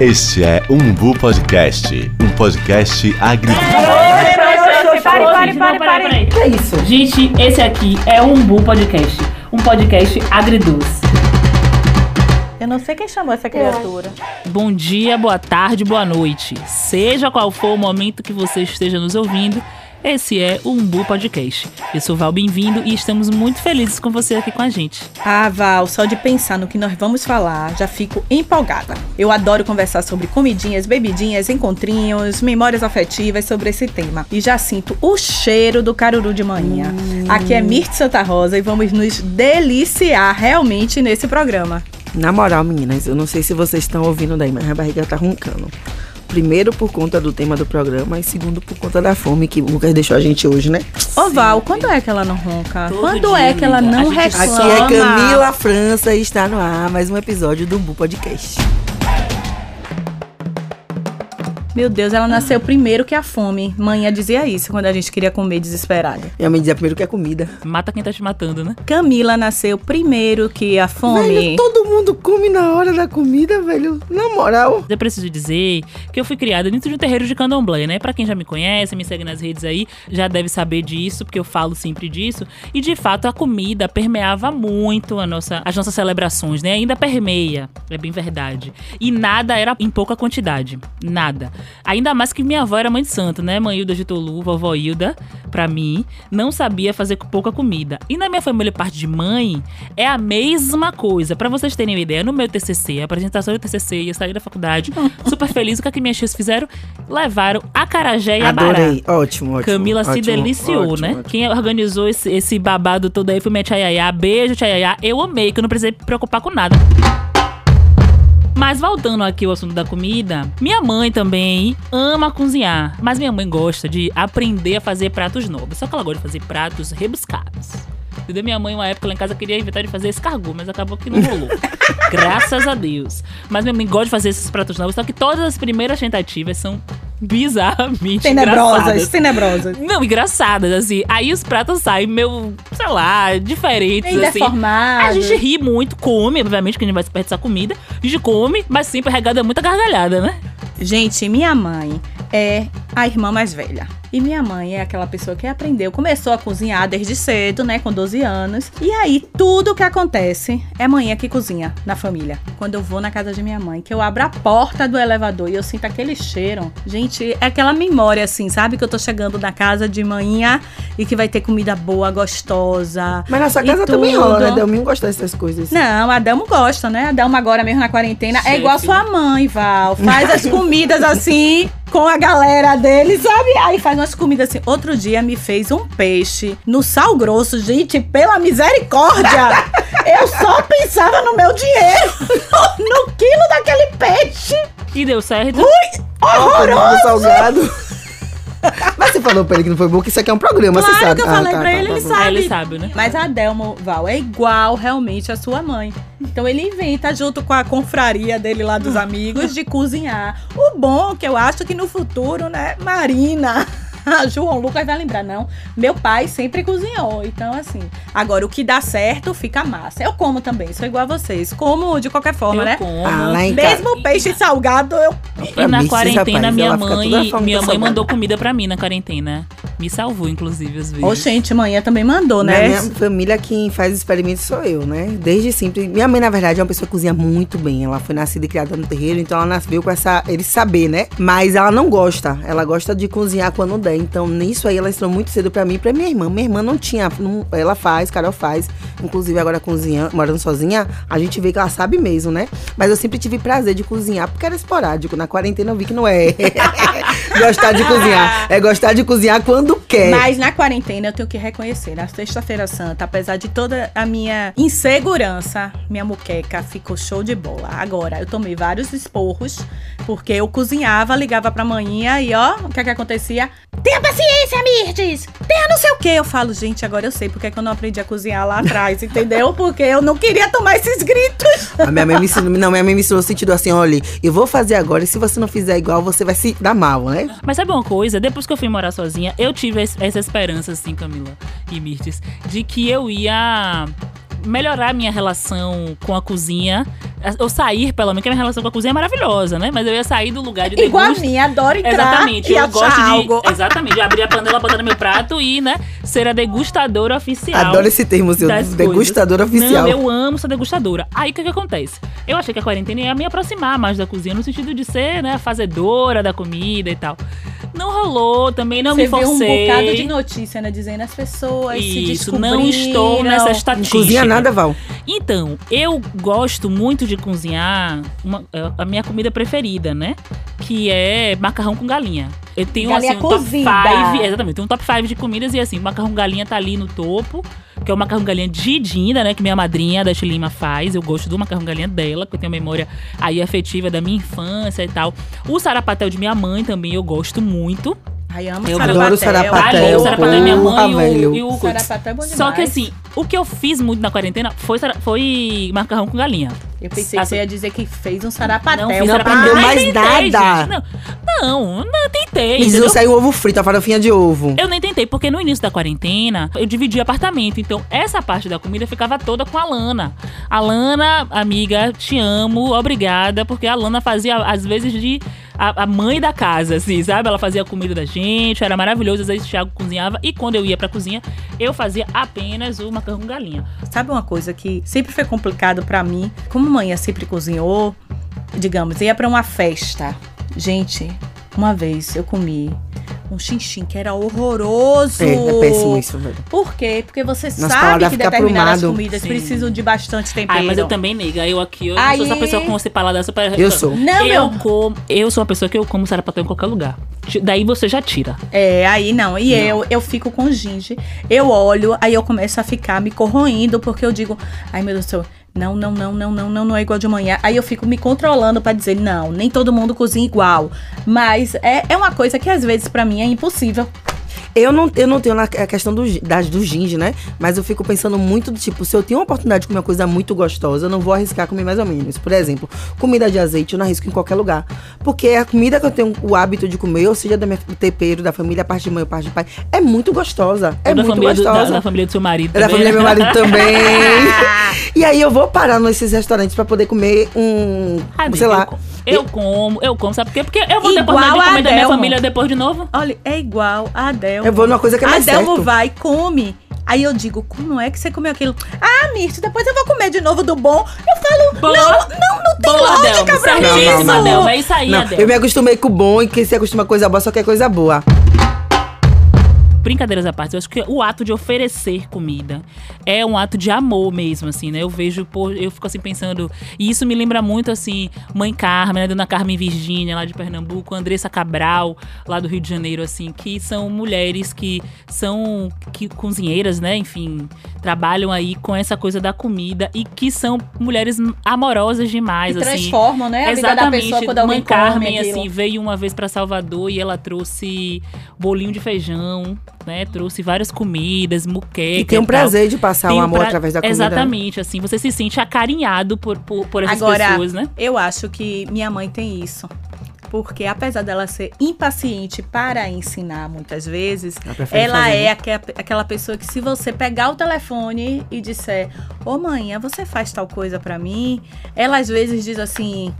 Este é Umbu Podcast, um podcast agri... Pare, pare, pare, pare. Que é isso? Gente, esse aqui é o Umbu Podcast. Um podcast agridoce. Eu não sei quem chamou essa criatura. Bom dia, boa tarde, boa noite. Seja qual for o momento que você esteja nos ouvindo, esse é o Umbu Podcast. Eu sou Val, bem-vindo e estamos muito felizes com você aqui com a gente. Ah, Val, só de pensar no que nós vamos falar, já fico empolgada. Eu adoro conversar sobre comidinhas, bebidinhas, encontrinhos, memórias afetivas sobre esse tema. E já sinto o cheiro do caruru de manhã. Aqui é Mirth Santa Rosa e vamos nos deliciar realmente nesse programa. Na moral, meninas, eu não sei se vocês estão ouvindo daí, mas a barriga tá roncando. Primeiro por conta do tema do programa e segundo por conta da fome que o Lucas deixou a gente hoje, né? Ô, Val, quando é que ela não ronca? Todo quando dia, é que ela amiga. não reclama? Aqui é Camila França e está no ar mais um episódio do Umbu Podcast. Meu Deus, ela nasceu primeiro que a fome. Manhã dizia isso quando a gente queria comer desesperada. Minha mãe dizia primeiro que é comida. Mata quem tá te matando, né? Camila nasceu primeiro que a fome. Velho, todo mundo come na hora da comida, velho. Na moral. Eu preciso dizer que eu fui criada dentro de um terreiro de candomblé, né? Pra quem já me conhece, me segue nas redes aí, já deve saber disso, porque eu falo sempre disso. E de fato a comida permeava muito a nossa, as nossas celebrações, né? Ainda permeia, é bem verdade. E nada era em pouca quantidade, nada. Ainda mais que minha avó era mãe de santo, né? Mãe Hilda de Tolu, vovó Hilda, pra mim, não sabia fazer pouca comida. E na minha família, parte de mãe, é a mesma coisa. Pra vocês terem uma ideia, no meu TCC, a apresentação do TCC, ia sair da faculdade, super feliz. O que, é que minhas tias fizeram? Levaram acarajé e abará. Adorei. Ótimo, ótimo. Camila se ótimo, deliciou, ótimo, né? ótimo. Quem organizou esse, esse babado todo aí foi minha tia Yaya. Beijo, tia Yaya. Eu amei, que eu não precisei me preocupar com nada. Mas voltando aqui ao assunto da comida, minha mãe também ama cozinhar. Mas minha mãe gosta de aprender a fazer pratos novos. Só que ela gosta de fazer pratos rebuscados. Entendeu? Minha mãe, uma época lá em casa, queria inventar de fazer escargot, mas acabou que não rolou. Graças a Deus. Mas minha mãe gosta de fazer esses pratos novos, só que todas as primeiras tentativas são bizarramente Tenebrosas, engraçadas. tenebrosas. Não, engraçadas, assim. Aí os pratos saem meio, sei lá, diferentes, Bem assim. deformado. A gente ri muito, come, obviamente, que a gente vai desperdiçar comida. A gente come, mas sempre regada muita gargalhada, né? Gente, minha mãe é a irmã mais velha. E minha mãe é aquela pessoa que aprendeu, começou a cozinhar desde cedo, né, com 12 anos. E aí, tudo que acontece é manhã que cozinha na família. Quando eu vou na casa de minha mãe, que eu abro a porta do elevador e eu sinto aquele cheiro. Gente, é aquela memória assim, sabe? Que eu tô chegando na casa de manhã e que vai ter comida boa, gostosa. Mas na sua casa também rola, né? tudo. Delminho gosta dessas coisas. Não, a Delmo gosta, né? A Delmo agora mesmo na quarentena é Chefe. igual a sua mãe, Val. Faz as comidas assim com a galera dele, sabe? Aí faz umas comidas assim. Outro dia me fez um peixe no sal grosso, gente, pela misericórdia. Eu só pensava no meu dinheiro, no quilo daquele peixe. E deu certo. Horroroso! salgado. Mas você falou pra ele que não foi bom, que isso aqui é um programa, você Claro sabe. que eu falei pra ele, ele bom. sabe. É, ele sabe, né? Mas a Delmo, Val, é igual realmente a sua mãe. Então ele inventa junto com a confraria dele lá dos amigos de cozinhar. O bom que eu acho que no futuro, né, Marina. João Lucas vai lembrar, não. Meu pai sempre cozinhou. Então, assim. Agora, o que dá certo fica massa. Eu como também, sou igual a vocês. Como de qualquer forma, eu né? como. Ah. Mesmo peixe salgado, eu. E na quarentena, minha mãe, minha mãe mandou comida pra mim na quarentena. Me salvou, inclusive, às vezes. Ô, gente, manhã também mandou, Na né? minha família, quem faz experimentos sou eu, né? Desde sempre. Minha mãe, na verdade, é uma pessoa que cozinha muito bem. Ela foi nascida e criada no terreiro, então ela nasceu com essa. ele saber, né? Mas ela não gosta. Ela gosta de cozinhar quando der. Então, nisso aí, ela ensinou muito cedo pra mim e pra minha irmã. Minha irmã não tinha. não- ela faz, Carol faz. Inclusive, agora cozinhando, morando sozinha, a gente vê que ela sabe mesmo, né? Mas eu sempre tive prazer de cozinhar, porque era esporádico. Na quarentena eu vi que não é gostar de cozinhar. É gostar de cozinhar quando quer. Mas na quarentena eu tenho que reconhecer, na sexta-feira santa, apesar de toda a minha insegurança, minha muqueca ficou show de bola. Agora, eu tomei vários esporros, porque eu cozinhava, ligava pra manhã e ó, o que é que acontecia? Tenha paciência, Mirtes! Tenha não sei o que. Eu falo, gente, agora eu sei porque é que eu não aprendi a cozinhar lá atrás, entendeu? Porque eu não queria tomar esses gritos. A minha mãe me ensinou, não, minha mãe me ensinou no sentido assim, olha, eu vou fazer agora e se você não fizer igual, você vai se dar mal, né? Mas sabe uma coisa? Depois que eu fui morar sozinha, eu tive es- essa esperança, assim, Camila e Mirtes, de que eu ia melhorar minha relação com a cozinha. Ou sair, pelo menos, que a minha relação com a cozinha é maravilhosa, né? Mas eu ia sair do lugar de Igual a minha, adoro entrar Exatamente, e eu achar gosto de. algo. Exatamente, de abrir a panela, botar no meu prato e, né, ser a degustadora oficial. Adoro esse termo, seu degustadora coisas. oficial. Não, eu amo ser degustadora. Aí o que, que acontece? Eu achei que a quarentena ia me aproximar mais da cozinha, no sentido de ser, né, a fazedora da comida e tal. Não rolou, também não Você me viu um forcei. bocado de notícia, né? Dizendo as pessoas se Isso, descobriram. não estou nessa Não estatística. cozinha nada, Val. Então, eu gosto muito de cozinhar uma- a minha comida preferida, né? Que é macarrão com galinha. Eu tenho Galinha assim um top cozida. 5, exatamente, tem um top 5 de comidas e assim, macarrão com galinha tá ali no topo, que é o macarrão galinha de Dinda, né, que minha madrinha a Dasha Lima faz. Eu gosto do macarrão galinha dela, que eu tenho memória aí afetiva da minha infância e tal. O sarapatel de minha mãe também eu gosto muito. Ai, amo Eu sarapatel. adoro sarapatel. Ali, o sarapatel é minha mãe e o, e o Sarapatel é bom Só que demais. assim, o que eu fiz muito na quarentena foi, foi macarrão com galinha. Eu pensei que você ia dizer que fez um sarapatel. fiz não sarapatel. aprendeu Ai, mais tentei, nada. gente. Não, não, não tentei. Entendeu? não saiu ovo frito, a farofinha de ovo. Eu nem tentei, porque no início da quarentena, eu dividi apartamento. Então, essa parte da comida ficava toda com a Lana. A Lana, amiga, te amo, obrigada, porque a Lana fazia, às vezes, de a, a mãe da casa, assim, sabe? Ela fazia a comida da gente, era maravilhoso. Às vezes, o Thiago cozinhava. E quando eu ia pra cozinha, eu fazia apenas o macarrão com galinha. Sabe uma coisa que sempre foi complicado pra mim? Como mãe sempre cozinhou, digamos, ia pra uma festa. Gente, uma vez eu comi um xinxim que era horroroso. É, é péssimo isso, velho. Por quê? Porque você Nosso sabe que determinadas aprumado. comidas Sim. precisam de bastante tempero. Ah, mas eu também, nega. Eu aqui, eu Aí- não sou essa pessoa com esse paladar super... Eu sou. Não, eu meu. como, eu sou uma pessoa que eu como sarapatel em qualquer lugar. Daí você já tira. É, aí não. E eu, eu fico com ginge. Eu olho, aí eu começo a ficar me corroendo, porque eu digo, ai meu Deus do céu, não, não, não, não, não, não, não é igual de manhã. Aí eu fico me controlando pra dizer, não, nem todo mundo cozinha igual. Mas é, é uma coisa que às vezes pra mim é impossível. Eu não, eu não tenho na a questão do, das, do ginge, né? Mas eu fico pensando muito do tipo, se eu tenho uma oportunidade de comer uma coisa muito gostosa, eu não vou arriscar comer mais ou menos. Por exemplo, comida de azeite eu não arrisco em qualquer lugar. Porque a comida que eu tenho o hábito de comer, ou seja, da minha, do tempero, da família, parte de mãe parte de pai, é muito gostosa. É muito família do, da, gostosa. da família do seu marido É da também, família do né? meu marido também. e aí eu vou parar nesses restaurantes pra poder comer um, Ah, sei lá. Eu, eu como, eu como, sabe por quê? Porque eu vou Igual oportunidade de a comer da minha família depois de novo. Olha, é igual a Adelmo. Eu vou numa coisa que é mais Adelmo certo. vai, come. Aí eu digo, como é que você comeu aquilo? Ah, Mirth, depois eu vou comer de novo do bom. Eu falo, Boa. não, não, não tem Boa, lógica Adelmo. pra isso. Adelmo. É isso aí, Não, Adelmo. eu me acostumei com o bom e quem se acostuma com coisa boa só quer coisa boa. Brincadeiras à parte, eu acho que o ato de oferecer comida é um ato de amor mesmo, assim, né? Eu vejo, eu fico assim pensando. E isso me lembra muito, assim, Mãe Carmen, né? Dona Carmen Virgínia, lá de Pernambuco, Andressa Cabral, lá do Rio de Janeiro, assim, que são mulheres que são que, cozinheiras, né? Enfim, trabalham aí com essa coisa da comida e que são mulheres amorosas demais, E assim. transformam, né? A vida da pessoa quando Mãe Carmen, aquilo. assim, veio uma vez pra Salvador e ela trouxe bolinho de feijão, né? Trouxe várias comidas, muqueca E tem um prazer de passar Tem o um amor pra- através da comida. Exatamente, assim, você se sente acarinhado por, por, por essas Agora, pessoas, né? eu acho que minha mãe tem isso. Porque apesar dela ser impaciente para ensinar muitas vezes, Ela é né? aque- aquela pessoa que se você pegar o telefone e disser, ô mãe, você faz tal coisa pra mim, ela às vezes diz assim,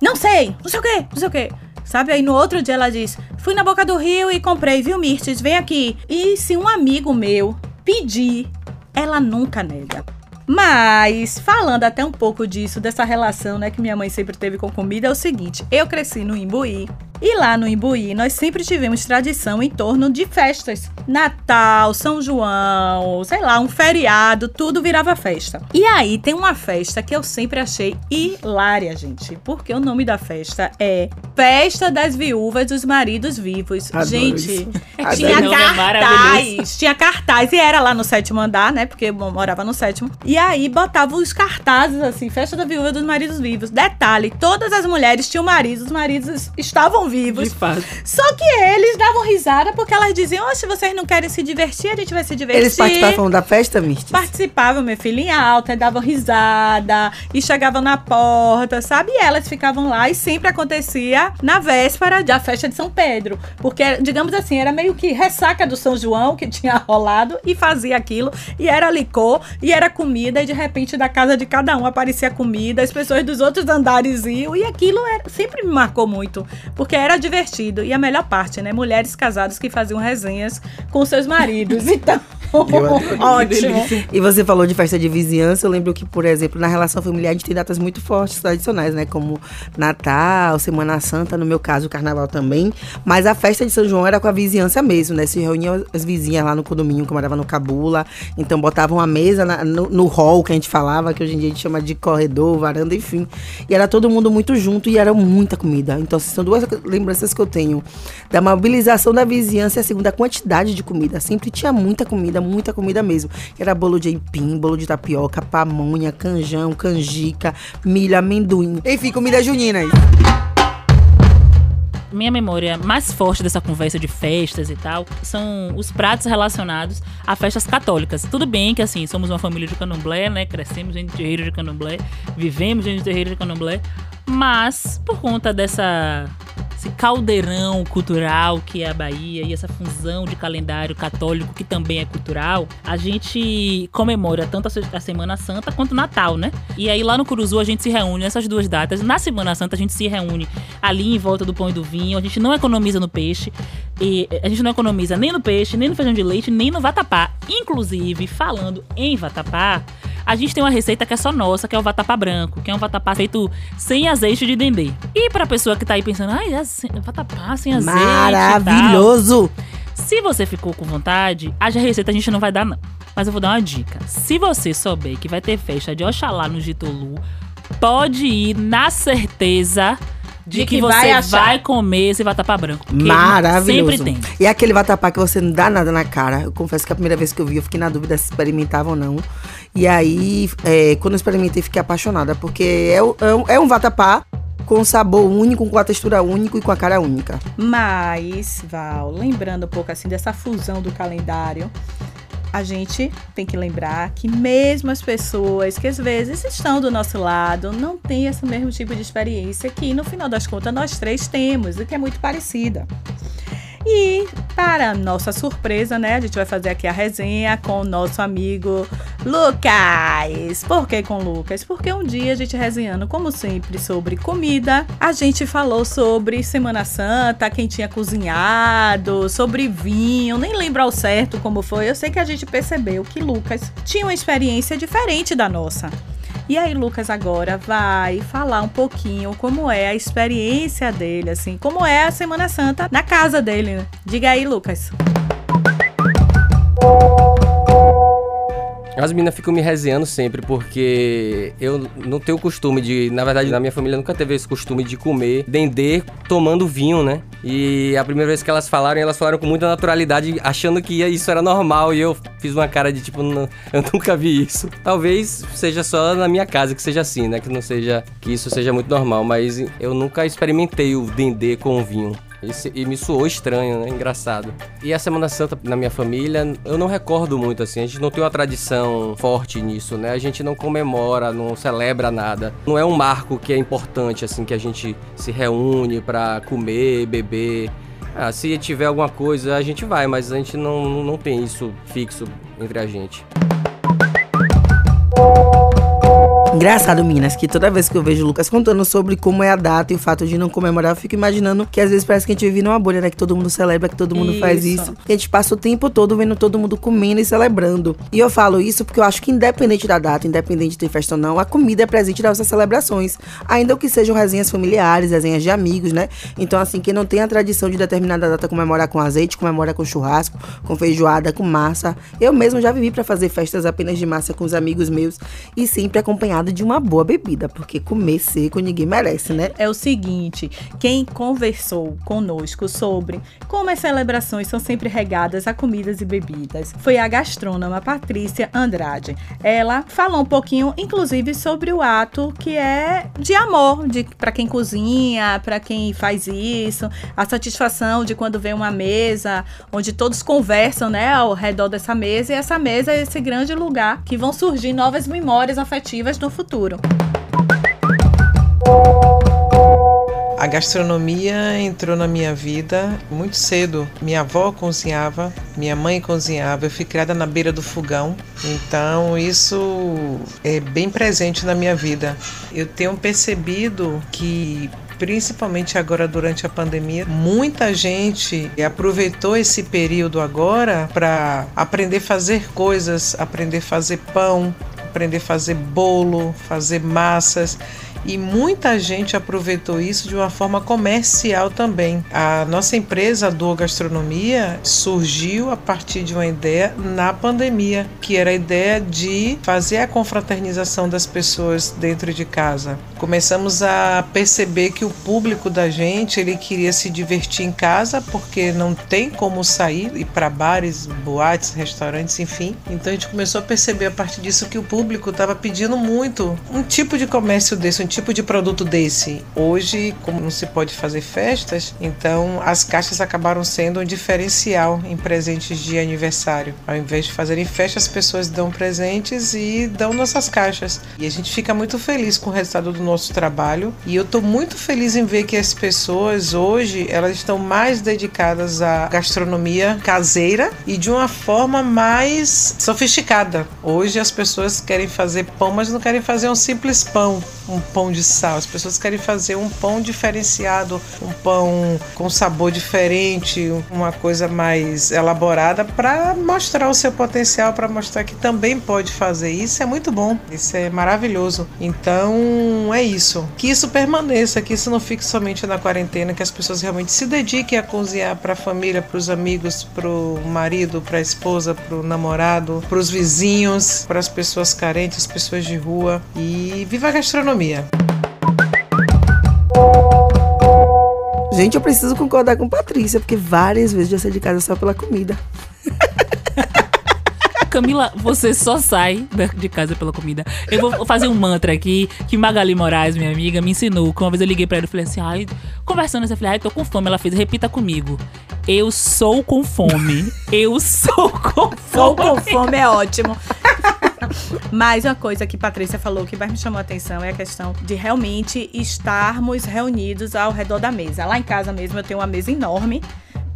não sei, não sei o quê, não sei o quê. Sabe? Aí no outro dia ela diz: Fui na boca do rio e comprei, viu, Mirtes? Vem aqui. E se um amigo meu pedir, ela nunca nega. Mas, falando até um pouco disso, dessa relação né, que minha mãe sempre teve com comida, é o seguinte: eu cresci no Imbuí. E lá no Imbuí, nós sempre tivemos tradição em torno de festas. Natal, São João, sei lá, um feriado, tudo virava festa. E aí tem uma festa que eu sempre achei hilária, gente. Porque o nome da festa é Festa das Viúvas dos Maridos Vivos. Adoro gente, isso. tinha Adoro. É cartaz, tinha cartaz e era lá no sétimo andar, né? Porque eu morava no sétimo. E aí botava os cartazes assim, festa da viúva dos maridos vivos. Detalhe, todas as mulheres tinham maridos, os maridos estavam estavam vivos. De fato. Só que eles davam risada porque elas diziam: oh, se vocês não querem se divertir, a gente vai se divertir. Eles participavam da festa, Misty? Participavam, meu filho, em alta, davam risada e chegavam na porta, sabe? E elas ficavam lá e sempre acontecia na véspera da festa de São Pedro. Porque, digamos assim, era meio que ressaca do São João que tinha rolado e fazia aquilo. E era licor, e era comida, e de repente da casa de cada um aparecia comida, as pessoas dos outros andares iam, e aquilo era, sempre me marcou muito, porque era divertido. E a melhor parte, né? Mulheres casadas que faziam resenhas com seus maridos. Então. Ótimo. E você falou de festa de vizinhança. Eu lembro que, por exemplo, na relação familiar a gente tem datas muito fortes, tradicionais, né? Como Natal, Semana Santa, no meu caso, o Carnaval também. Mas a festa de São João era com a vizinhança mesmo, né? Se reuniam as vizinhas lá no condomínio que eu morava no Cabula. Então botavam a mesa na, no, no hall que a gente falava, que hoje em dia a gente chama de corredor, varanda, enfim. E era todo mundo muito junto e era muita comida. Então, são duas lembranças que eu tenho. Da mobilização da vizinhança e a segunda quantidade de comida. Sempre tinha muita comida, muita comida mesmo. Era bolo de aipim, bolo de tapioca, pamonha, canjão, canjica, milho, amendoim. Enfim, comida junina aí. Minha memória mais forte dessa conversa de festas e tal são os pratos relacionados a festas católicas. Tudo bem que, assim, somos uma família de candomblé, né? Crescemos de terreiro de candomblé, vivemos de terreiro de candomblé, mas por conta dessa esse caldeirão cultural que é a Bahia e essa fusão de calendário católico que também é cultural, a gente comemora tanto a Semana Santa quanto o Natal, né? E aí lá no Curuzu a gente se reúne nessas duas datas. Na Semana Santa a gente se reúne ali em volta do pão e do vinho, a gente não economiza no peixe, e a gente não economiza nem no peixe, nem no feijão de leite, nem no vatapá. Inclusive, falando em vatapá, a gente tem uma receita que é só nossa, que é o vatapá branco, que é um vatapá feito sem azeite de dendê. E pra pessoa que tá aí pensando, ai, vatapá sem azeite. Maravilhoso! Se você ficou com vontade, a receita a gente não vai dar, não. Mas eu vou dar uma dica. Se você souber que vai ter festa de Oxalá no Gitolu, pode ir na certeza de, de que, que, você vai, vai, comer esse vatapá branco. Maravilhoso. Sempre tem. E aquele vatapá que você não dá nada na cara. Eu confesso que a primeira vez que eu vi, eu fiquei na dúvida se experimentava ou não. E aí, é, quando eu experimentei, fiquei apaixonada, porque é, é, é um vatapá com sabor único, com a textura única e com a cara única. Mas, Val, lembrando um pouco assim dessa fusão do calendário, a gente tem que lembrar que mesmo as pessoas que às vezes estão do nosso lado não têm esse mesmo tipo de experiência que no final das contas nós três temos, e que é muito parecida. E, para nossa surpresa, né, a gente vai fazer aqui a resenha com o nosso amigo Lucas. Por que com Lucas? Porque um dia a gente resenhando, como sempre, sobre comida, a gente falou sobre Semana Santa, quem tinha cozinhado, sobre vinho, nem lembro ao certo como foi. Eu sei que a gente percebeu que Lucas tinha uma experiência diferente da nossa. E aí, Lucas agora vai falar um pouquinho como é a experiência dele, assim, como é a Semana Santa na casa dele, né? Diga aí, Lucas. As meninas ficam me resenhando sempre, porque eu não tenho o costume de. Na verdade, na minha família nunca teve esse costume de comer dendê tomando vinho, né? E a primeira vez que elas falaram, elas falaram com muita naturalidade, achando que isso era normal. E eu fiz uma cara de tipo, não, eu nunca vi isso. Talvez seja só na minha casa que seja assim, né? Que não seja. Que isso seja muito normal. Mas eu nunca experimentei o dendê com vinho. E, e, me soou estranho, né? Engraçado. E a Semana Santa na minha família, eu não recordo muito assim. A gente não tem uma tradição forte nisso, né? A gente não comemora, não celebra nada. Não é um marco que é importante, assim, que a gente se reúne para comer, beber. Ah, se tiver alguma coisa, a gente vai, mas a gente não, não tem isso fixo entre a gente. Engraçado, Minas, que toda vez que eu vejo o Lucas contando sobre como é a data e o fato de não comemorar, eu fico imaginando que às vezes parece que a gente vive numa bolha, né? Que todo mundo celebra, que todo mundo isso. faz isso. E a gente passa o tempo todo vendo todo mundo comendo e celebrando. E eu falo isso porque eu acho que independente da data, independente de ter festa ou não, a comida é presente nas nossas celebrações. Ainda que sejam resenhas familiares, resenhas de amigos, né? Então, assim, quem não tem a tradição de determinada data comemorar com azeite, comemora com churrasco, com feijoada, com massa. Eu mesmo já vivi para fazer festas apenas de massa com os amigos meus e sempre acompanhado acompanhado de uma boa bebida, porque comer seco ninguém merece, né? É o seguinte, quem conversou conosco sobre como as celebrações são sempre regadas a comidas e bebidas foi a gastrônoma Patrícia Andrade. Ela falou um pouquinho, inclusive, sobre o ato que é de amor, de para quem cozinha, para quem faz isso, a satisfação de quando vem uma mesa onde todos conversam, né, ao redor dessa mesa e essa mesa é esse grande lugar que vão surgir novas memórias afetivas no futuro. A gastronomia entrou na minha vida muito cedo. Minha avó cozinhava, minha mãe cozinhava. Eu fui criada na beira do fogão, então isso é bem presente na minha vida. Eu tenho percebido que principalmente agora durante a pandemia, muita gente aproveitou esse período agora para aprender a fazer coisas, aprender a fazer pão, aprender a fazer bolo, fazer massas e muita gente aproveitou isso de uma forma comercial também. A nossa empresa do Gastronomia surgiu a partir de uma ideia na pandemia, que era a ideia de fazer a confraternização das pessoas dentro de casa. Começamos a perceber que o público da gente, ele queria se divertir em casa porque não tem como sair e para bares, boates, restaurantes, enfim. Então a gente começou a perceber a partir disso que o público estava pedindo muito um tipo de comércio desse, um tipo de produto desse. Hoje, como não se pode fazer festas, então as caixas acabaram sendo um diferencial em presentes de aniversário. Ao invés de fazerem festa, as pessoas dão presentes e dão nossas caixas. E a gente fica muito feliz com o resultado do nosso trabalho. E eu estou muito feliz em ver que as pessoas hoje elas estão mais dedicadas à gastronomia caseira e de uma forma mais sofisticada. Hoje as pessoas querem fazer pão, mas não querem fazer um simples pão, um pão de sal. As pessoas querem fazer um pão diferenciado, um pão com sabor diferente, uma coisa mais elaborada para mostrar o seu potencial, para mostrar que também pode fazer. Isso é muito bom, isso é maravilhoso. Então é isso. Que isso permaneça, que isso não fique somente na quarentena, que as pessoas realmente se dediquem a cozinhar para a família, para os amigos, para o marido, para a esposa, para o namorado, para os vizinhos, para as pessoas carentes, as pessoas de rua. E viva a gastronomia! Gente, eu preciso concordar com Patrícia, porque várias vezes já saí de casa só pela comida. Camila, você só sai de casa pela comida. Eu vou fazer um mantra aqui que Magali Moraes, minha amiga, me ensinou. Que uma vez eu liguei pra ela e falei assim: ai, conversando, eu falei, ai, tô com fome. Ela fez, repita comigo. Eu sou com fome. Eu sou com fome. Sou com fome é ótimo. Mas uma coisa que Patrícia falou que mais me chamou a atenção é a questão de realmente estarmos reunidos ao redor da mesa. Lá em casa mesmo eu tenho uma mesa enorme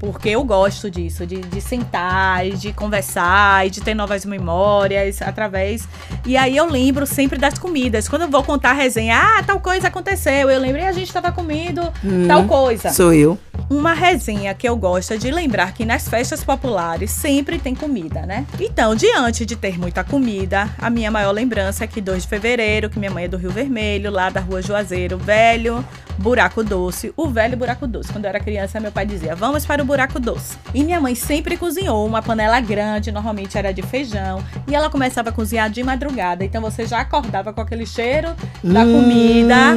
porque eu gosto disso, de, de sentar, e de conversar, e de ter novas memórias através. E aí eu lembro sempre das comidas. Quando eu vou contar a resenha, ah, tal coisa aconteceu, eu lembro, e a gente estava comendo hum, tal coisa. Sou eu. Uma resenha que eu gosto é de lembrar que nas festas populares sempre tem comida, né? Então, diante de ter muita comida, a minha maior lembrança é que 2 de fevereiro, que minha mãe é do Rio Vermelho, lá da rua Juazeiro, velho, buraco doce, o velho buraco doce. Quando eu era criança, meu pai dizia: Vamos para o buraco doce. E minha mãe sempre cozinhou uma panela grande, normalmente era de feijão, e ela começava a cozinhar de madrugada. Então você já acordava com aquele cheiro da hum, comida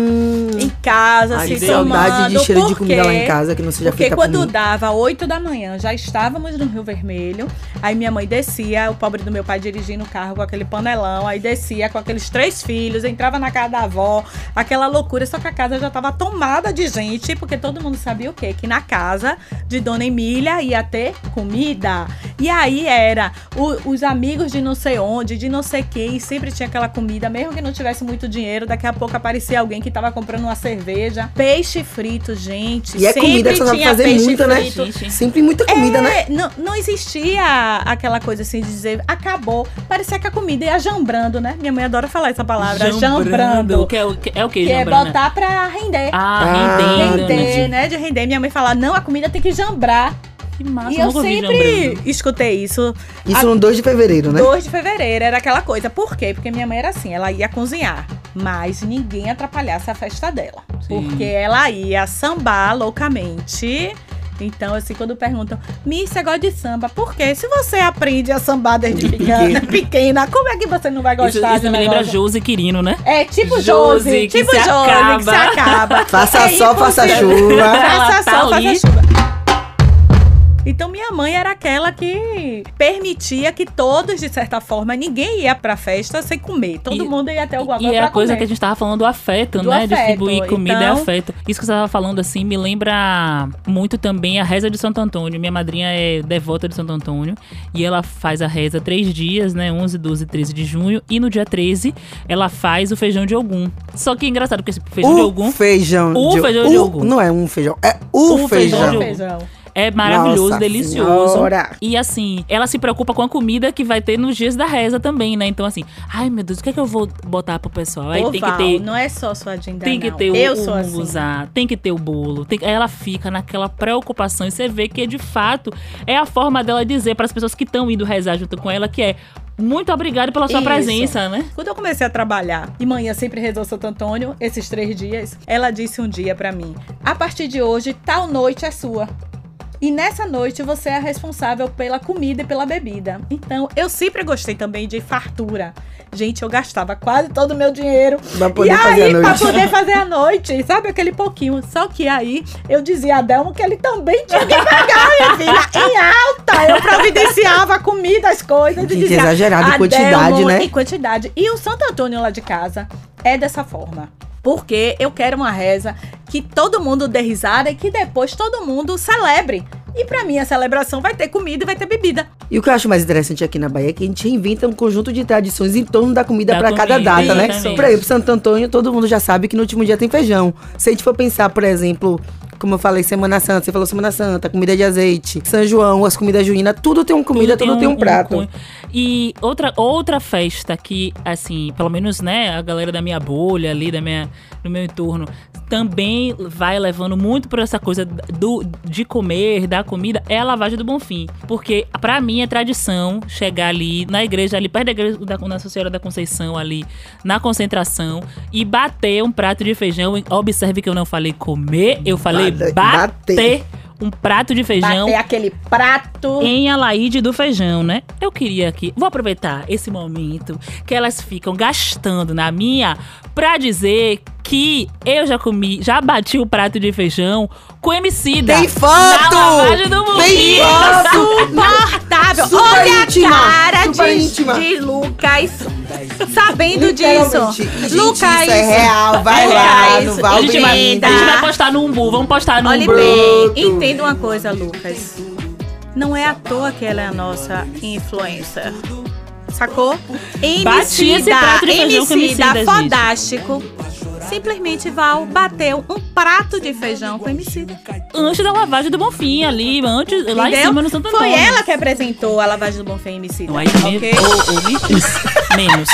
em casa, Ai, se saudade de cheiro de comida lá em casa que não seja Porque quando dava 8 da manhã, já estávamos no Rio Vermelho. Aí minha mãe descia, o pobre do meu pai dirigindo o carro com aquele panelão, aí descia com aqueles três filhos, entrava na casa da avó, aquela loucura, só que a casa já estava tomada de gente, porque todo mundo sabia o quê? Que na casa de Dona Emília ia ter comida. E aí era o, os amigos de não sei onde, de não sei quem, sempre tinha aquela comida, mesmo que não tivesse muito dinheiro, daqui a pouco aparecia alguém que tava comprando uma cerveja. Peixe frito, gente. E é comida que você sabe fazer muito, né? Sempre muita comida, é, né? Não, não existia aquela coisa assim de dizer acabou. Parecia que a comida ia jambrando, né? Minha mãe adora falar essa palavra, jambrando. jambrando. Que é, o, que é o que? Que é botar pra render. Ah, render. Render, né? De render. Minha mãe fala, não, a comida tem que jambrar que massa, e eu sempre escutei isso. Isso no 2 de fevereiro, né? 2 de fevereiro era aquela coisa. Por quê? Porque minha mãe era assim, ela ia cozinhar, mas ninguém atrapalhasse a festa dela. Sim. Porque ela ia sambar loucamente Então, assim, quando perguntam, Mi, você gosta de samba? Por quê? Se você aprende a sambar desde pequena, pequena, como é que você não vai Isso, gostar isso do me lembra? Josi Quirino, né? É tipo Josi, tipo se Josi, acaba. que se acaba. Faça É sol, faça chuva. Faça tá sol, ali. faça chuva. Então minha mãe era aquela que permitia que todos, de certa forma, ninguém ia pra festa sem comer. Todo E- mundo ia ter alguma E coisa é a coisa comer. que a gente tava falando do afeto, Do né? afeto, Distribuir comida é então- afeto. Isso que você tava falando, assim, me lembra muito também a reza de Santo Antônio. Minha madrinha é devota de Santo Antônio. E ela faz a reza três dias, né? 11, 12 e 13 de junho. E no dia 13, ela faz o feijão de Ogum. Só que é engraçado, porque esse feijão de O Ogum feijão O de feijão de o- ogum. Não é um feijão, é o, O feijão feijão. É maravilhoso, Nossa delicioso. Senhora. E assim, ela se preocupa com a comida que vai ter nos dias da reza também, né? Então, assim, ai meu Deus, o que é que eu vou botar pro pessoal? Aí Ô, tem Val, que ter. Não é só sua agenda, Tem que não. ter o, Eu o sou assim. tem que ter o bolo. Tem, aí ela fica naquela preocupação e você vê que de fato é a forma dela dizer para as pessoas que estão indo rezar junto com ela que é muito obrigado pela sua Isso. presença, né? Quando eu comecei a trabalhar e manhã sempre rezou Santo Antônio, esses três dias, ela disse um dia pra mim: a partir de hoje, tal noite é sua. E nessa noite você é responsável pela comida e pela bebida. Então, eu sempre gostei também de fartura. Gente, eu gastava quase todo o meu dinheiro. Pra poder e aí, fazer a pra noite. poder fazer a noite, sabe? Aquele pouquinho. Só que aí, eu dizia a Delmo que ele também tinha que pagar, minha filha. Em alta, eu providenciava a comida, as coisas. Gente, dizia, exagerado em "Adelmo, quantidade, né?" Em quantidade. E o Santo Antônio lá de casa é dessa forma. Porque eu quero uma reza que todo mundo dê risada e que depois todo mundo celebre. E pra mim a celebração vai ter comida e vai ter bebida. E o que eu acho mais interessante aqui na Bahia é que a gente inventa um conjunto de tradições em torno da comida Da pra cada data, né? exatamente. Por exemplo, Santo Antônio, todo mundo já sabe que no último dia tem feijão. Se a gente for pensar, por exemplo, como eu falei, Semana Santa, você falou Semana Santa, comida de azeite, São João, as comidas juninas, tudo tem uma comida, tudo tem um, prato. cunho. E outra, outra festa que, assim, pelo menos, né, a galera da minha bolha ali, da minha, do meu entorno, também vai levando muito por essa coisa do, de comer, da comida, é a lavagem do Bonfim. Porque, pra mim, é tradição chegar ali na igreja, ali perto da igreja da Nossa Senhora da Conceição, ali na concentração, e bater um prato de feijão. Observe que eu não falei comer, eu falei Bate- bater, bater. um prato de feijão Bater aquele prato. em Alaíde do Feijão, né? Eu queria aqui, vou aproveitar esse momento que elas ficam gastando na minha pra dizer que eu já comi, já bati o prato de feijão com Emicida. Tem foto! Na lavagem do Tem Bonfim. foto! Super Olha íntima, a cara de, íntima. de Lucas sabendo disso. Gente, Lucas. isso é real, vai lá Lucas, no A gente, vai, Linda. a gente vai postar no Umbu, vamos postar no Olhe Umbu. bem, entenda uma coisa, Lucas. Não é à toa que ela é a nossa influencer. Sacou? Bati esse prato de feijão com MC da Emicida. Fodástico. Simplesmente Val bateu um prato de feijão com MC. Antes da lavagem do Bonfim, ali, antes, lá em Entendeu? cima no Santo Foi Antônio. ela que apresentou a lavagem do Bonfim MC. Não, aí ok? ou, ou me- menos.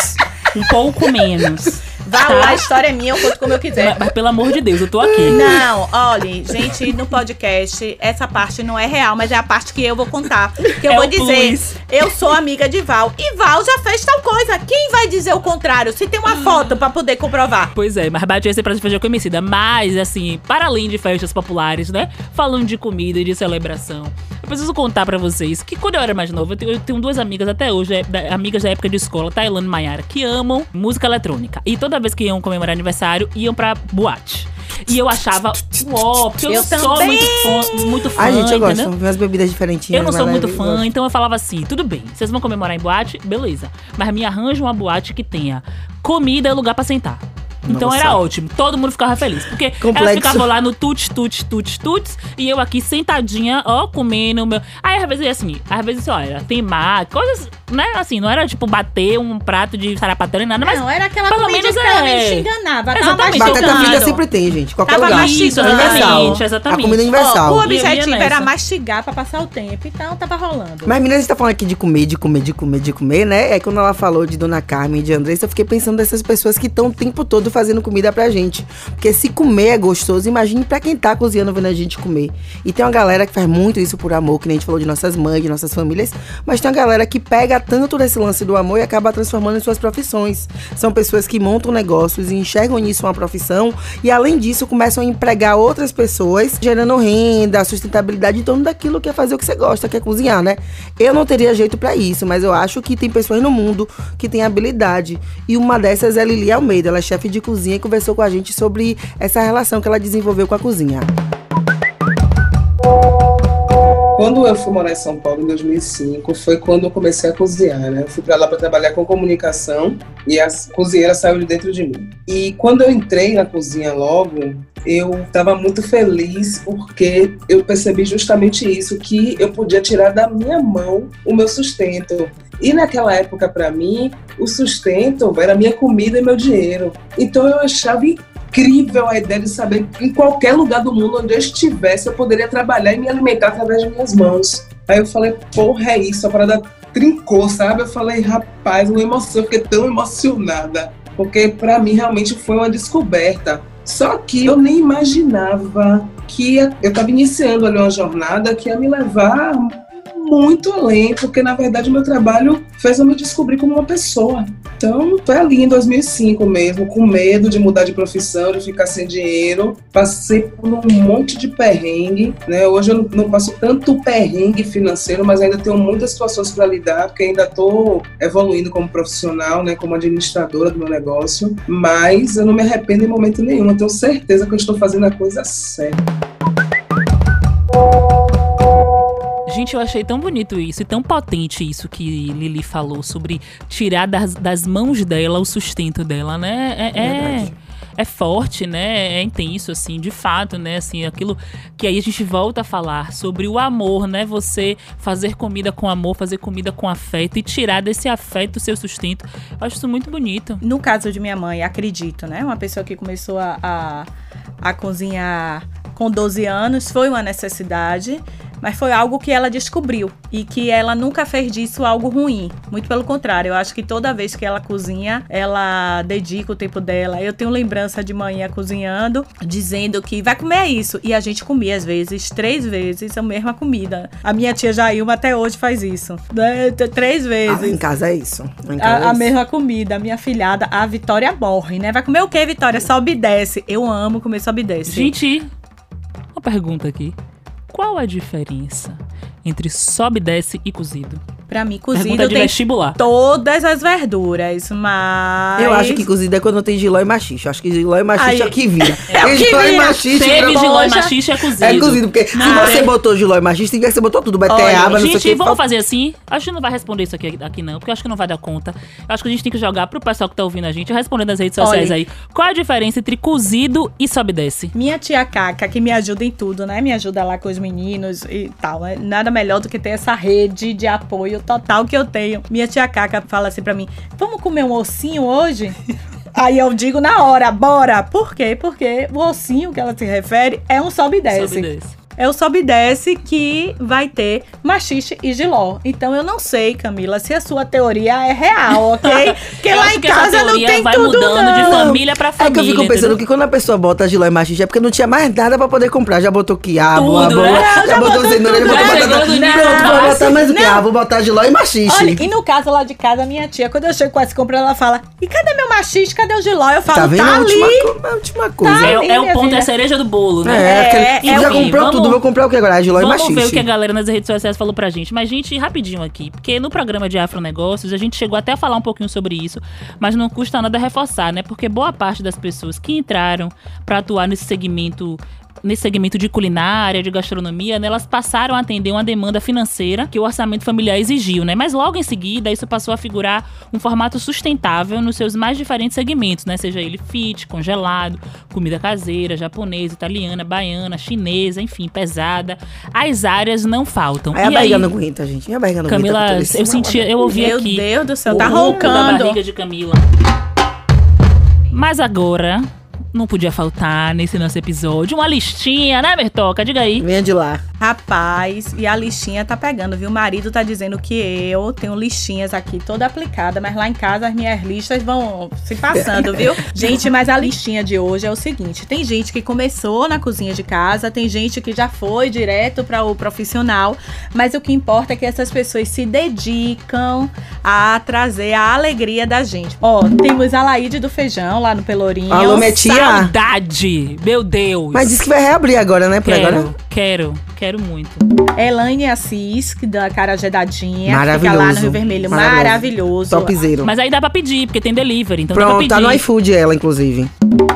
Um pouco menos. Val, tá? a história é minha, eu conto como eu quiser. Mas, mas pelo amor de Deus, eu tô aqui. Não, olhe, gente, no podcast, essa parte não é real, mas é a parte que eu vou contar. Que eu É vou dizer, plus. eu sou amiga de Val. E Val já fez tal coisa. Quem vai dizer o contrário? Se tem uma foto pra poder comprovar. Pois é, mas bati esse prato de feijão conhecida. Mas, assim, para além de festas populares, né? Falando de comida e de celebração. Eu preciso contar pra vocês que quando eu era mais nova, eu tenho, eu tenho duas amigas até hoje, é, da- amigas da época de escola, Tailândia e Maiara, que amam música eletrônica. E toda vez que iam comemorar aniversário, iam pra boate. E eu achava, uó, porque eu, Eu não sou muito fã, muito fã, Ai, gente, eu gosto. entendeu? Ver umas bebidas diferentinhas. Eu não sou muito fã, gosto. então eu falava assim: tudo bem, vocês vão comemorar em boate, beleza. Mas me arranja uma boate que tenha comida e lugar pra sentar. Então Nossa. era ótimo, todo mundo ficava feliz. Porque elas Complexo. ficavam lá no tuts, tuts, tuts, tuts, e eu aqui sentadinha, ó, comendo o meu. Aí às vezes assim, às vezes, olha, tem mar, coisas, né? Assim, não era tipo bater um prato de sarapatel nem nada, mas. não, era aquela pelo comida menos que pelo menos é. te enganava. Tava Exatamente, frita Tocando. sempre tem, gente. Qualquer Tava lugar. mastigando. Isso, exatamente, exatamente. A comida Ó, universal. o E eu objetivo era mastigar pra passar o tempo. Então tava rolando. Mas, meninas, a gente tá falando aqui de comer, de comer, de comer, de comer, né? É quando ela falou de Dona Carmen e de Andressa, eu fiquei pensando dessas pessoas que estão o tempo todo fazendo comida pra gente. Porque se comer é gostoso, imagine pra quem tá cozinhando vendo a gente comer. E tem uma galera que faz muito isso por amor, que nem a gente falou de nossas mães, de nossas famílias, mas tem uma galera que pega tanto desse lance do amor e acaba transformando em suas profissões. São pessoas que montam negócios e enxergam nisso uma profissão e além disso começam a empregar outras pessoas, gerando renda, sustentabilidade em torno daquilo que é fazer o que você gosta, que é cozinhar, né? Eu não teria jeito pra isso, mas eu acho que tem pessoas no mundo que têm habilidade. E uma dessas é Lili Almeida, ela é chefe de cozinha e conversou com a gente sobre essa relação que ela desenvolveu com a cozinha. Quando eu fui morar em São Paulo em 2005, foi quando eu comecei a cozinhar, né? Eu fui para lá para trabalhar com comunicação e a cozinheira saiu de dentro de mim. E quando eu entrei na cozinha logo, eu estava muito feliz porque eu percebi justamente isso, que eu podia tirar da minha mão o meu sustento. E naquela época, para mim, o sustento era minha comida e meu dinheiro. Então eu achava incrível a ideia de saber que em qualquer lugar do mundo onde eu estivesse, eu poderia trabalhar e me alimentar através de minhas mãos. Aí eu falei, porra, é isso, a parada trincou, sabe? Eu falei, rapaz, uma emoção, eu fiquei tão emocionada, porque para mim realmente foi uma descoberta. Só que eu nem imaginava que eu estava iniciando ali uma jornada que ia me levar muito além, porque na verdade o meu trabalho fez eu me descobrir como uma pessoa. Então, foi ali em 2005 mesmo, com medo de mudar de profissão, de ficar sem dinheiro. Passei por um monte de perrengue, né? Hoje eu não passo tanto perrengue financeiro, mas ainda tenho muitas situações para lidar, porque ainda estou evoluindo como profissional, né? Como administradora do meu negócio. Mas eu não me arrependo em momento nenhum. Eu tenho certeza que eu estou fazendo a coisa certa. Gente, eu achei tão bonito isso e tão potente isso que Lili falou sobre tirar das, das mãos dela o sustento dela, né? É, é, é forte, né? É intenso, assim, de fato, né? Assim, aquilo que aí a gente volta a falar sobre o amor, né? Você fazer comida com amor, fazer comida com afeto e tirar desse afeto o seu sustento. Eu acho isso muito bonito. No caso de minha mãe, acredito, né? Uma pessoa que começou a, a, a cozinhar com 12 anos foi uma necessidade mas foi algo que ela descobriu e que ela nunca fez disso algo ruim. Muito pelo contrário, eu acho que toda vez que ela cozinha, ela dedica o tempo dela. Eu tenho lembrança de manhã cozinhando, dizendo que vai comer isso. E a gente comia, às vezes, três vezes a mesma comida. A minha tia Jailma até hoje faz isso. Né? Três vezes. Ah, em casa é isso. Em casa A, é a isso. mesma comida. A minha filhada, a Vitória morre, né? Vai comer o quê, Vitória? Sobe e desce. Eu amo comer sobe e desce. Gente, uma pergunta aqui. Qual a diferença entre sobe, desce e cozido? Pra mim, cozido tem vestibular. todas as verduras, mas... Eu acho que cozido é quando tem giló e machixe. Eu acho que giló e machixe Aí- é o que vira. É o que giló e machixe Teve giló e machixe é cozido. É cozido, porque se você tem- botou giló e machixe, significa que você botou tudo. Beterraba, não sei o Gente, que. vamos fazer assim? Acho que não vai responder isso aqui, aqui não, porque eu acho que não vai dar conta. Eu acho que a gente tem que jogar pro pessoal que tá ouvindo a gente, respondendo nas redes sociais Olha. aí. Qual a diferença entre cozido e sobe desce? Minha tia Caca, que me ajuda em tudo, né? Me ajuda lá com os meninos e tal. né? Nada melhor do que ter essa rede de apoio total que eu tenho. Minha tia Caca fala assim pra mim: vamos comer um ossinho hoje? Aí eu digo na hora, bora! Por quê? Porque o ossinho que ela se refere é um sobe e desce. Sobe e desce. É o sobe e desce que vai ter machixe e giló. Então eu não sei, Camila, se a sua teoria é real, ok? Porque lá em casa não teoria tem vai tudo mudando de não. família pra É família. que eu fico pensando entendeu? que quando a pessoa bota giló e machixe é porque não tinha mais nada pra poder comprar. Já botou quiabo, Tudo, né? já, Já botou cenoura, já tudo. botou Já batata. Pronto, vou botar mais o. Ah, vou botar giló e machixe. Olha, e no caso lá de casa, minha tia, quando eu chego com essa compra, ela fala: E cadê meu machixe? Cadê o giló? Eu falo: Tá vendo? Tá, a, última, ali. co- a última coisa. Tá É, ali, é o minha ponto, é a cereja do bolo, né? É, aquele, É, já comprou vamos- vou comprar o que agora? Giló e Vamos ver o que a galera nas redes sociais falou pra gente. Mas, gente, rapidinho aqui, porque no programa de Afronegócios a gente chegou até a falar um pouquinho sobre isso, mas não custa nada reforçar, né? Porque boa parte das pessoas que entraram pra atuar nesse segmento nesse segmento de culinária, de gastronomia, né, elas passaram a atender uma demanda financeira que o orçamento familiar exigiu, né? Mas logo em seguida, isso passou a figurar um formato sustentável nos seus mais diferentes segmentos, né? Seja ele fit, congelado, comida caseira, japonesa, italiana, baiana, chinesa, enfim, pesada. As áreas não faltam. Aí a E barriga não aguenta, gente. E a barriga não Camila, aguenta. isso. eu sentia, eu ouvi Meu aqui. Deus do céu, o tá roncando. barriga de Camila. Mas agora, não podia faltar nesse nosso episódio uma listinha, né, Bertoca? Diga aí. Venha de lá. Rapaz, e a listinha tá pegando, viu? O marido tá dizendo que eu tenho listinhas aqui toda aplicada, mas lá em casa as minhas listas vão se passando, viu? Gente, mas a listinha de hoje é o seguinte: tem gente que começou na cozinha de casa, tem gente que já foi direto para o profissional, mas o que importa é que essas pessoas se dedicam a trazer a alegria da gente. Ó, temos a Laíde do Feijão lá no Pelourinho. Alô, minha tia. Saudade! Meu Deus! Mas disse que vai reabrir agora, né? Por quero, agora. quero, quero muito. Elaine Assis, que da Carajé Dadinha, fica Maravilhoso. lá no Rio Vermelho. Maravilhoso. Maravilhoso. Topzero. Mas aí dá pra pedir, porque tem delivery, então dá Pronto, tá no iFood ela, inclusive.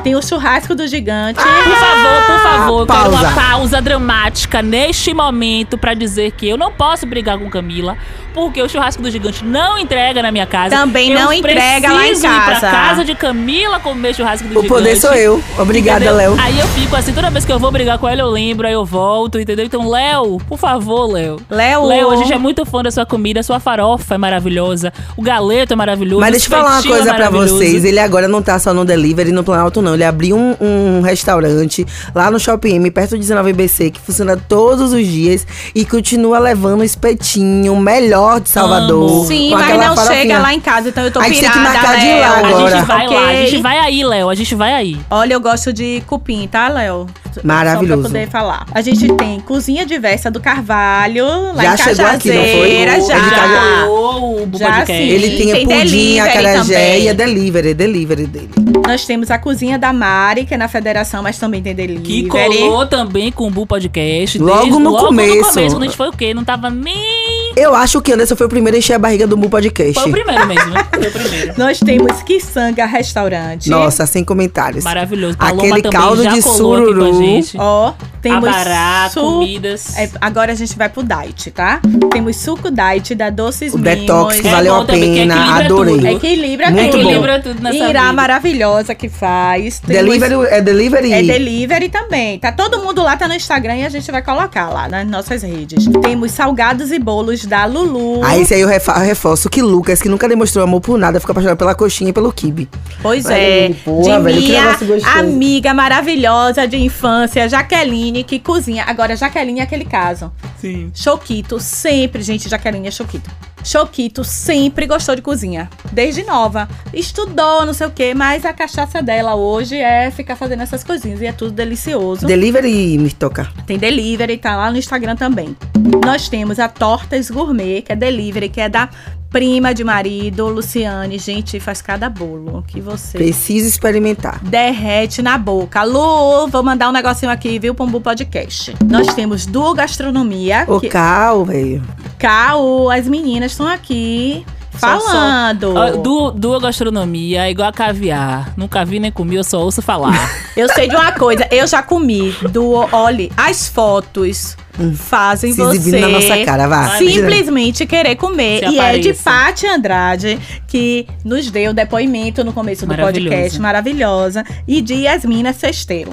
Tem o churrasco do gigante. Por favor, por favor, eu quero uma pausa dramática neste momento pra dizer que eu não posso brigar com Camila, porque o churrasco do gigante não entrega na minha casa. Também Eu não entrega lá em preciso ir pra casa. casa de Camila comer churrasco do O gigante. poder sou eu. Obrigada? Léo. Aí eu fico assim, toda vez que eu vou brigar com ela, eu lembro, aí eu volto, entendeu? Então, Léo, por favor, Léo. Léo. Léo, a gente é muito fã da sua comida, a sua farofa é maravilhosa, o galeto é maravilhoso. Mas o deixa eu falar uma espetinho coisa é pra maravilhoso. vocês. Ele agora não tá só no delivery no Planalto, não. Ele abriu um, um restaurante lá no Shopping M, perto do 19BC, que funciona todos os dias e continua levando o espetinho melhor de Salvador. Amo. Sim, mas não farofinha. chega lá em casa, então eu tô A gente tem que pirada, marcar de lá A agora. gente vai lá, a gente vai aí, Léo, a gente vai aí. Olha, eu gosto de cupim, tá, Léo? Maravilhoso. Só pra poder falar. A gente tem cozinha diversa do Carvalho, lá Já em chegou aqui, não foi? Cajazeira, É já. Cajazeira. o Já podcast. sim. Ele tem, Tem pudim, a e a delivery, é delivery dele. Nós temos a cozinha da Mari, que é na federação, mas também tem delivery. Que colou também com o Bu Podcast. Logo desde- no logo começo. no começo, quando a gente foi o quê? Não tava nem... Eu acho que Anderson foi o primeiro a encher a barriga do Mu Podcast. Foi o primeiro mesmo, né? Foi o primeiro. Nós temos Kisanga Restaurante. Nossa, sem comentários. Maravilhoso. Paloma Aquele caldo de colou aqui com a sururu. gente. Ó, temos Abará, su- comidas. É, agora a gente vai pro diet, tá? Temos suco diet da Doces O Mimos. detox que É valeu a pena, equilibra adorei. tudo. Equilibra Muito tudo. bom. Equilibra tudo nessa Irá vida. maravilhosa que faz. Temos- Delivery é delivery. É delivery também. Tá todo mundo lá, tá no Instagram e a gente vai colocar lá nas nossas redes. Temos salgados e bolos da Lulu. Ah, esse aí eu reforço que Lucas, que nunca demonstrou amor por nada, fica apaixonado pela coxinha e pelo kibe. Pois é. ele, porra, de velho, minha amiga maravilhosa de infância, Jaqueline, que cozinha. Agora, Jaqueline é aquele caso. Sim. Choquito, sempre, gente, Jaqueline é Choquito. Choquito sempre gostou de cozinha, desde nova. Estudou, não sei o quê, mas a cachaça dela hoje é ficar fazendo essas coisinhas e é tudo delicioso. Delivery me toca. Tem delivery, tá lá no Instagram também. Nós temos a Tortas Gourmet, que é delivery, que é da prima de marido, Luciane. Gente, faz cada bolo que você Preciso experimentar. derrete na boca. Lu, vou mandar um negocinho aqui, viu, Pombu Podcast. Nós temos Duo Gastronomia, Ô, que cal, velho. Cal, as meninas estão aqui Só- falando. Du, duas gastronomia é igual a caviar. Nunca vi nem comi, eu só ouço falar. Eu sei de uma coisa, eu já comi Duo, olhe, as fotos fazem Se você na nossa cara, vá. simplesmente querer comer. Se e é de. Paty Andrade, que nos deu depoimento no começo do podcast, maravilhosa, e de Yasmina Cesteiro.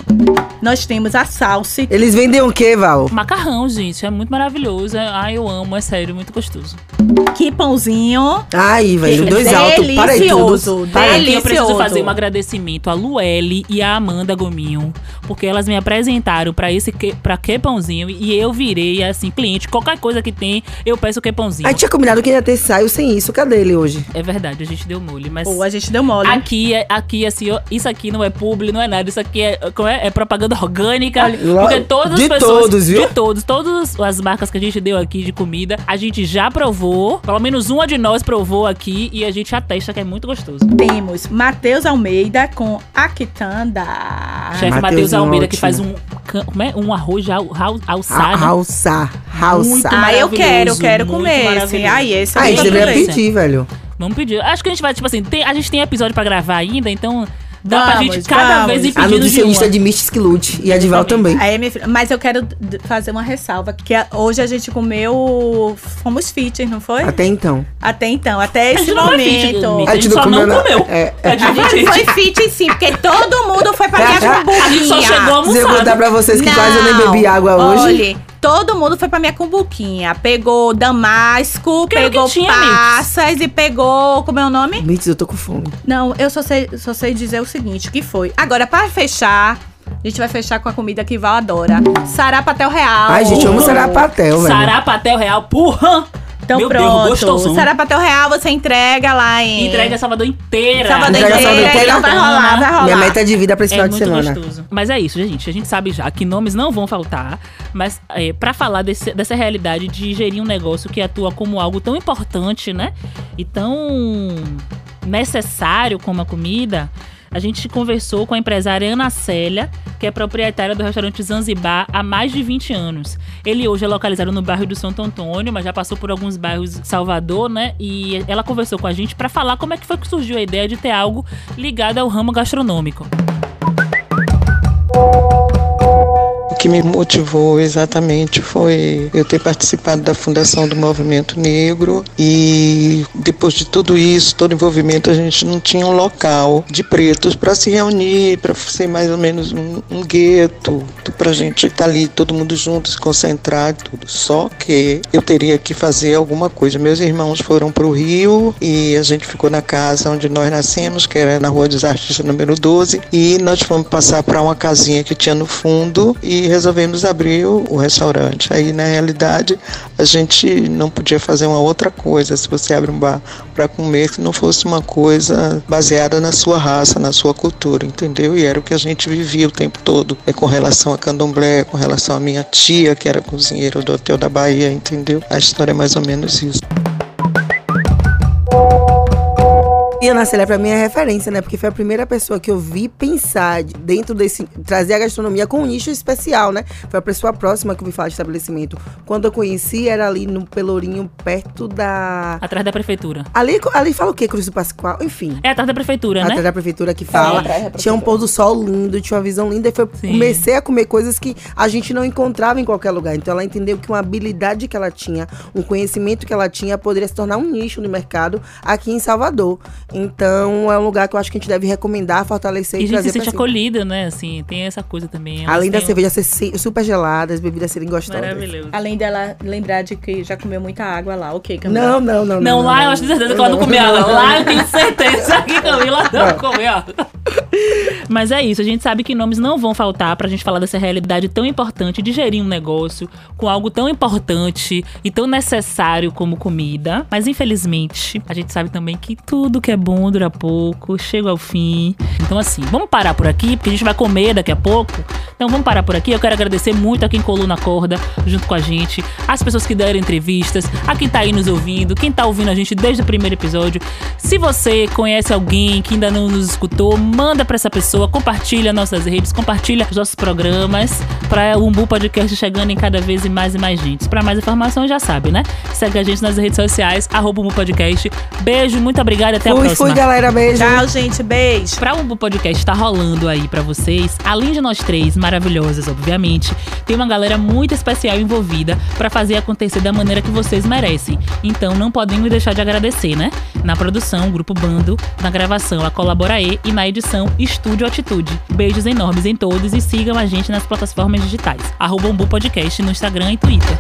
Nós temos a Salsi, Eles vendem o quê, Val? Macarrão, gente, é muito maravilhoso. Ai, eu amo, é sério, muito gostoso. que pãozinho. Ai, velho, dois altos. Para aí tudo. Para aí. Eu preciso fazer um agradecimento a Luelle e a Amanda Gominho, porque elas me apresentaram pra esse que, pra que pãozinho e eu virei assim cliente. Qualquer coisa que tem, eu peço que pãozinho. A gente tinha combinado que ia ter saio sem isso. Cadê ele hoje? É verdade, a gente deu mole, mas Pô, a gente deu mole. Aqui, é- aqui, assim, ó, isso aqui não é publi, não é nada. Isso aqui é, como é, é propaganda orgânica. Porque todas as de pessoas. todos, viu? De todos. Todas as marcas que a gente deu aqui de comida, a gente já provou. Pelo menos uma de nós provou aqui e a gente atesta que é muito gostoso. Temos Matheus Almeida com a quitanda. Chefe Matheus Almeida, que ótimo. faz um, é? um arroz al, al, alçado. Alçar. Alçar. Ah, eu quero, eu quero muito comer esse. maravilhoso. Ai, esse Ah, a gente deveria pedir, velho. Vamos pedir. Acho que a gente vai, tipo assim, tem- a gente tem episódio pra gravar ainda, então dá pra Vamos, gente cada vamos. vez ir A pedindo de nutricionista uma. de Mystic Lute. E a Dival também. Aí, minha filha, mas eu quero d- fazer uma ressalva, que a- hoje a gente comeu, fomos fit, não foi? Até então. Até então, até A esse gente não foi fit, momento. A gente só não comeu não comeu. é, é. A gente A foi gente fit. foi fit sim, porque todo mundo foi pra minha A gente só chegou hamburguinha. Se eu contar pra vocês que quase eu nem bebi água hoje. Olhe, Todo mundo foi pra minha cumbuquinha. Pegou damasco, pegou tinha, passas e pegou. Como é o nome? Mitz, eu tô com fome. Não, eu só sei, só sei dizer o seguinte: o que foi? Agora, para fechar, a gente vai fechar com a comida que Val adora: Sarapatel Real. Ai, gente, eu amo sarapatel, velho. Sarapatel Real, porra! Então Meu pronto. Deus, gostosão. Sarapatel Real você entrega lá em. Entrega Salvador inteira. Salvador Entrega inteira. Salvador inteira. Então vai rolar, vai rolar. Minha meta de vida pra esse É final de muito semana. gostoso. Mas é isso, gente. A gente sabe já que nomes não vão faltar. Mas é, para falar desse- dessa realidade de gerir um negócio que atua como algo tão importante, né? E tão necessário como a comida, a gente conversou com a empresária Ana Célia, que é proprietária do restaurante Zanzibar há mais de 20 anos. Ele hoje é localizado no bairro do Santo Antônio, mas já passou por alguns bairros de Salvador, né? E ela conversou com a gente para falar como é que foi que surgiu a ideia de ter algo ligado ao ramo gastronômico. Que me motivou exatamente foi eu ter participado da fundação do Movimento Negro e depois de tudo isso, todo envolvimento, a gente não tinha um local de pretos para se reunir, para ser mais ou menos um, um gueto, para a gente estar ali todo mundo junto, se concentrar e tudo. Só que eu teria que fazer alguma coisa. Meus irmãos foram para o Rio e a gente ficou na casa onde nós nascemos, que era na Rua dos Artistas número 12, e nós fomos passar para uma casinha que tinha no fundo e resolvemos abrir o, o restaurante. Aí, na realidade, a gente não podia fazer uma outra coisa se você abre um bar para comer que não fosse uma coisa baseada na sua raça, na sua cultura, entendeu? E era o que a gente vivia o tempo todo, é com relação a candomblé, com relação à minha tia, que era cozinheira do Hotel da Bahia, entendeu? A história é mais ou menos isso. E a Ana Célia pra mim é referência, né? Porque foi a primeira pessoa que eu vi pensar dentro desse. trazer a gastronomia com um nicho especial, né? Foi a pessoa próxima que eu vi falar de estabelecimento. Quando eu conheci, era ali no Pelourinho, perto da. Atrás da prefeitura. Ali, ali fala o quê? Cruz do Pascoal? Enfim. É atrás da prefeitura, Atrás né? da prefeitura que fala. atrás da tinha um pôr do sol lindo, tinha uma visão linda. E foi, Sim. comecei a comer coisas que a gente não encontrava em qualquer lugar. Então ela entendeu que uma habilidade que ela tinha, um conhecimento que ela tinha, poderia se tornar um nicho no mercado aqui em Salvador. Então é um lugar que eu acho que a gente deve recomendar, fortalecer E e, a gente trazer se sente acolhida, né? Assim, tem essa coisa também. Além da um- cerveja ser se- super gelada, as bebidas serem gostosas. Maravilhoso. Além dela lembrar de que já comeu muita água lá. Ok, Camila. Não, não, não. Não, lá eu acho certeza que ela não comeu água. Lá eu tenho certeza que Camila não comeu água. Mas é isso, a gente sabe que nomes não vão faltar pra gente falar dessa realidade tão importante de gerir um negócio com algo tão importante e tão necessário como comida. Mas infelizmente, a gente sabe também que tudo que é bom dura pouco, chega ao fim. Então assim, vamos parar por aqui, porque a gente vai comer daqui a pouco. Então vamos parar por aqui. Eu quero agradecer muito a quem colou na corda junto com a gente, as pessoas que deram entrevistas, a quem tá aí nos ouvindo, quem tá ouvindo a gente desde o primeiro episódio. Se você conhece alguém que ainda não nos escutou, manda pra essa pessoa, compartilha nossas redes, compartilha os nossos programas para o Umbu Podcast chegando em cada vez mais e mais gente. Pra mais informação já sabe, né? Segue a gente nas redes sociais, arroba Umbu Podcast. Beijo, muito obrigada, até a Fui, próxima. fui, galera. Beijo. Tchau, gente. Beijo. Pra o podcast tá rolando aí pra vocês, além de nós três maravilhosas, obviamente, tem uma galera muito especial envolvida pra fazer acontecer da maneira que vocês merecem. Então não podemos deixar de agradecer, né? Na produção, o Grupo Bando, na gravação, a Colaborae e na edição, Estúdio Atitude. Beijos enormes em todos e sigam a gente nas plataformas digitais. Arroba Umbu Podcast no Instagram e Twitter.